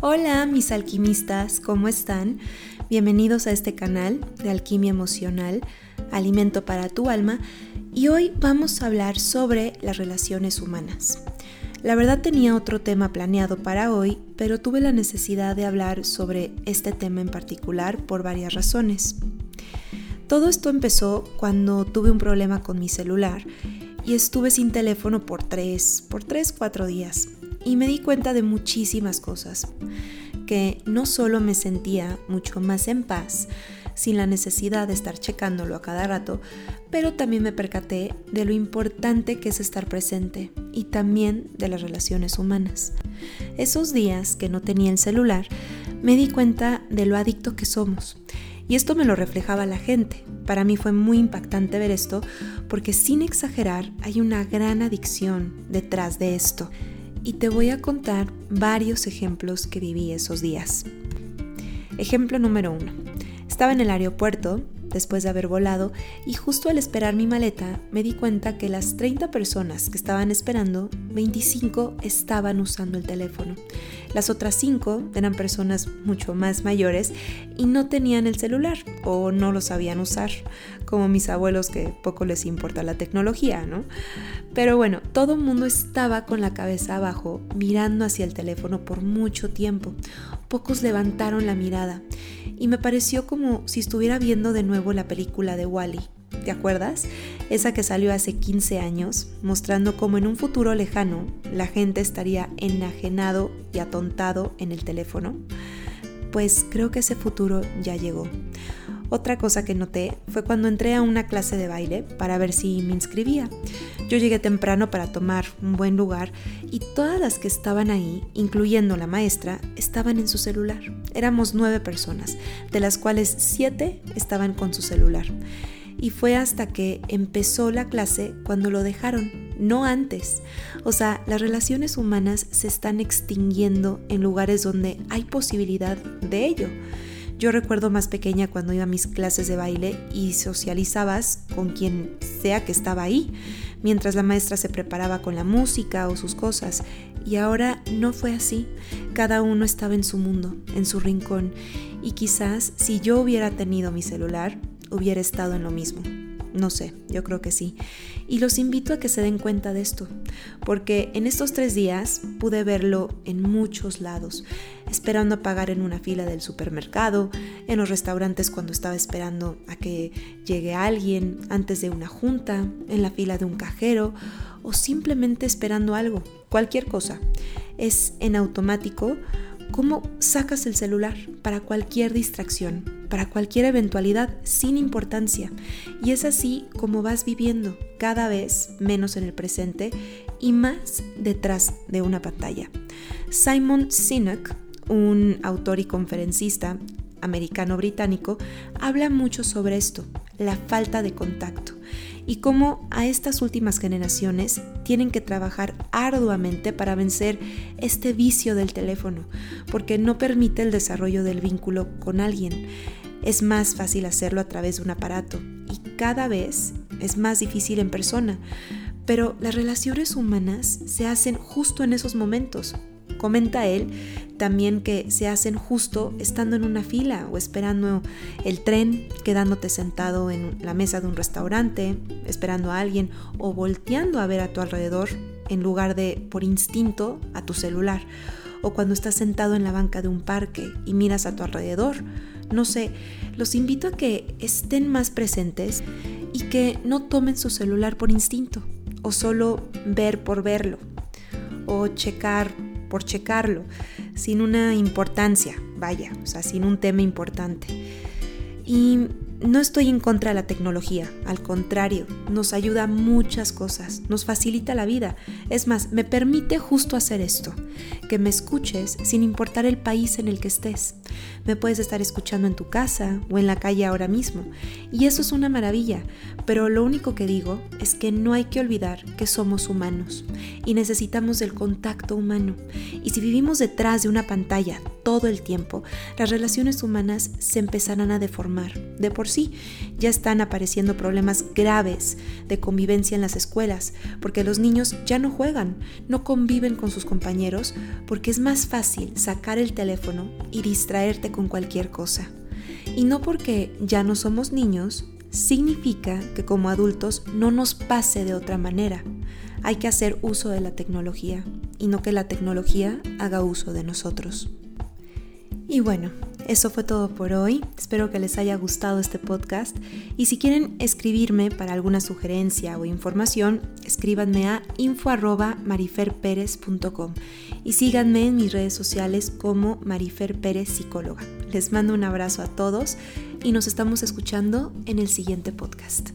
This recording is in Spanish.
Hola mis alquimistas, ¿cómo están? Bienvenidos a este canal de Alquimia Emocional, Alimento para tu alma, y hoy vamos a hablar sobre las relaciones humanas. La verdad tenía otro tema planeado para hoy, pero tuve la necesidad de hablar sobre este tema en particular por varias razones. Todo esto empezó cuando tuve un problema con mi celular y estuve sin teléfono por tres, por tres, cuatro días y me di cuenta de muchísimas cosas, que no solo me sentía mucho más en paz, sin la necesidad de estar checándolo a cada rato, pero también me percaté de lo importante que es estar presente y también de las relaciones humanas. Esos días que no tenía el celular, me di cuenta de lo adicto que somos. Y esto me lo reflejaba la gente. Para mí fue muy impactante ver esto porque sin exagerar hay una gran adicción detrás de esto y te voy a contar varios ejemplos que viví esos días. Ejemplo número uno. Estaba en el aeropuerto después de haber volado y justo al esperar mi maleta me di cuenta que las 30 personas que estaban esperando, 25 estaban usando el teléfono. Las otras 5 eran personas mucho más mayores y no tenían el celular o no lo sabían usar, como mis abuelos que poco les importa la tecnología, ¿no? Pero bueno, todo el mundo estaba con la cabeza abajo mirando hacia el teléfono por mucho tiempo. Pocos levantaron la mirada y me pareció como si estuviera viendo de nuevo la película de Wally. ¿Te acuerdas? Esa que salió hace 15 años, mostrando cómo en un futuro lejano la gente estaría enajenado y atontado en el teléfono. Pues creo que ese futuro ya llegó. Otra cosa que noté fue cuando entré a una clase de baile para ver si me inscribía. Yo llegué temprano para tomar un buen lugar y todas las que estaban ahí, incluyendo la maestra, estaban en su celular. Éramos nueve personas, de las cuales siete estaban con su celular. Y fue hasta que empezó la clase cuando lo dejaron, no antes. O sea, las relaciones humanas se están extinguiendo en lugares donde hay posibilidad de ello. Yo recuerdo más pequeña cuando iba a mis clases de baile y socializabas con quien sea que estaba ahí, mientras la maestra se preparaba con la música o sus cosas. Y ahora no fue así. Cada uno estaba en su mundo, en su rincón. Y quizás si yo hubiera tenido mi celular, hubiera estado en lo mismo. No sé, yo creo que sí. Y los invito a que se den cuenta de esto, porque en estos tres días pude verlo en muchos lados, esperando a pagar en una fila del supermercado, en los restaurantes cuando estaba esperando a que llegue alguien, antes de una junta, en la fila de un cajero o simplemente esperando algo, cualquier cosa. Es en automático cómo sacas el celular para cualquier distracción, para cualquier eventualidad sin importancia. Y es así como vas viviendo cada vez menos en el presente y más detrás de una pantalla. Simon Sinek, un autor y conferencista americano-británico, habla mucho sobre esto, la falta de contacto y cómo a estas últimas generaciones tienen que trabajar arduamente para vencer este vicio del teléfono, porque no permite el desarrollo del vínculo con alguien. Es más fácil hacerlo a través de un aparato y cada vez es más difícil en persona, pero las relaciones humanas se hacen justo en esos momentos, Comenta él también que se hacen justo estando en una fila o esperando el tren, quedándote sentado en la mesa de un restaurante, esperando a alguien o volteando a ver a tu alrededor en lugar de por instinto a tu celular. O cuando estás sentado en la banca de un parque y miras a tu alrededor. No sé, los invito a que estén más presentes y que no tomen su celular por instinto o solo ver por verlo o checar por checarlo, sin una importancia, vaya, o sea, sin un tema importante. Y no estoy en contra de la tecnología, al contrario, nos ayuda a muchas cosas, nos facilita la vida. Es más, me permite justo hacer esto, que me escuches sin importar el país en el que estés. Me puedes estar escuchando en tu casa o en la calle ahora mismo, y eso es una maravilla, pero lo único que digo es que no hay que olvidar que somos humanos y necesitamos del contacto humano. Y si vivimos detrás de una pantalla todo el tiempo, las relaciones humanas se empezarán a deformar. Sí. Ya están apareciendo problemas graves de convivencia en las escuelas, porque los niños ya no juegan, no conviven con sus compañeros, porque es más fácil sacar el teléfono y distraerte con cualquier cosa. Y no porque ya no somos niños, significa que como adultos no nos pase de otra manera. Hay que hacer uso de la tecnología y no que la tecnología haga uso de nosotros. Y bueno, eso fue todo por hoy. Espero que les haya gustado este podcast y si quieren escribirme para alguna sugerencia o información, escríbanme a info@mariferperez.com y síganme en mis redes sociales como Marifer Pérez Psicóloga. Les mando un abrazo a todos y nos estamos escuchando en el siguiente podcast.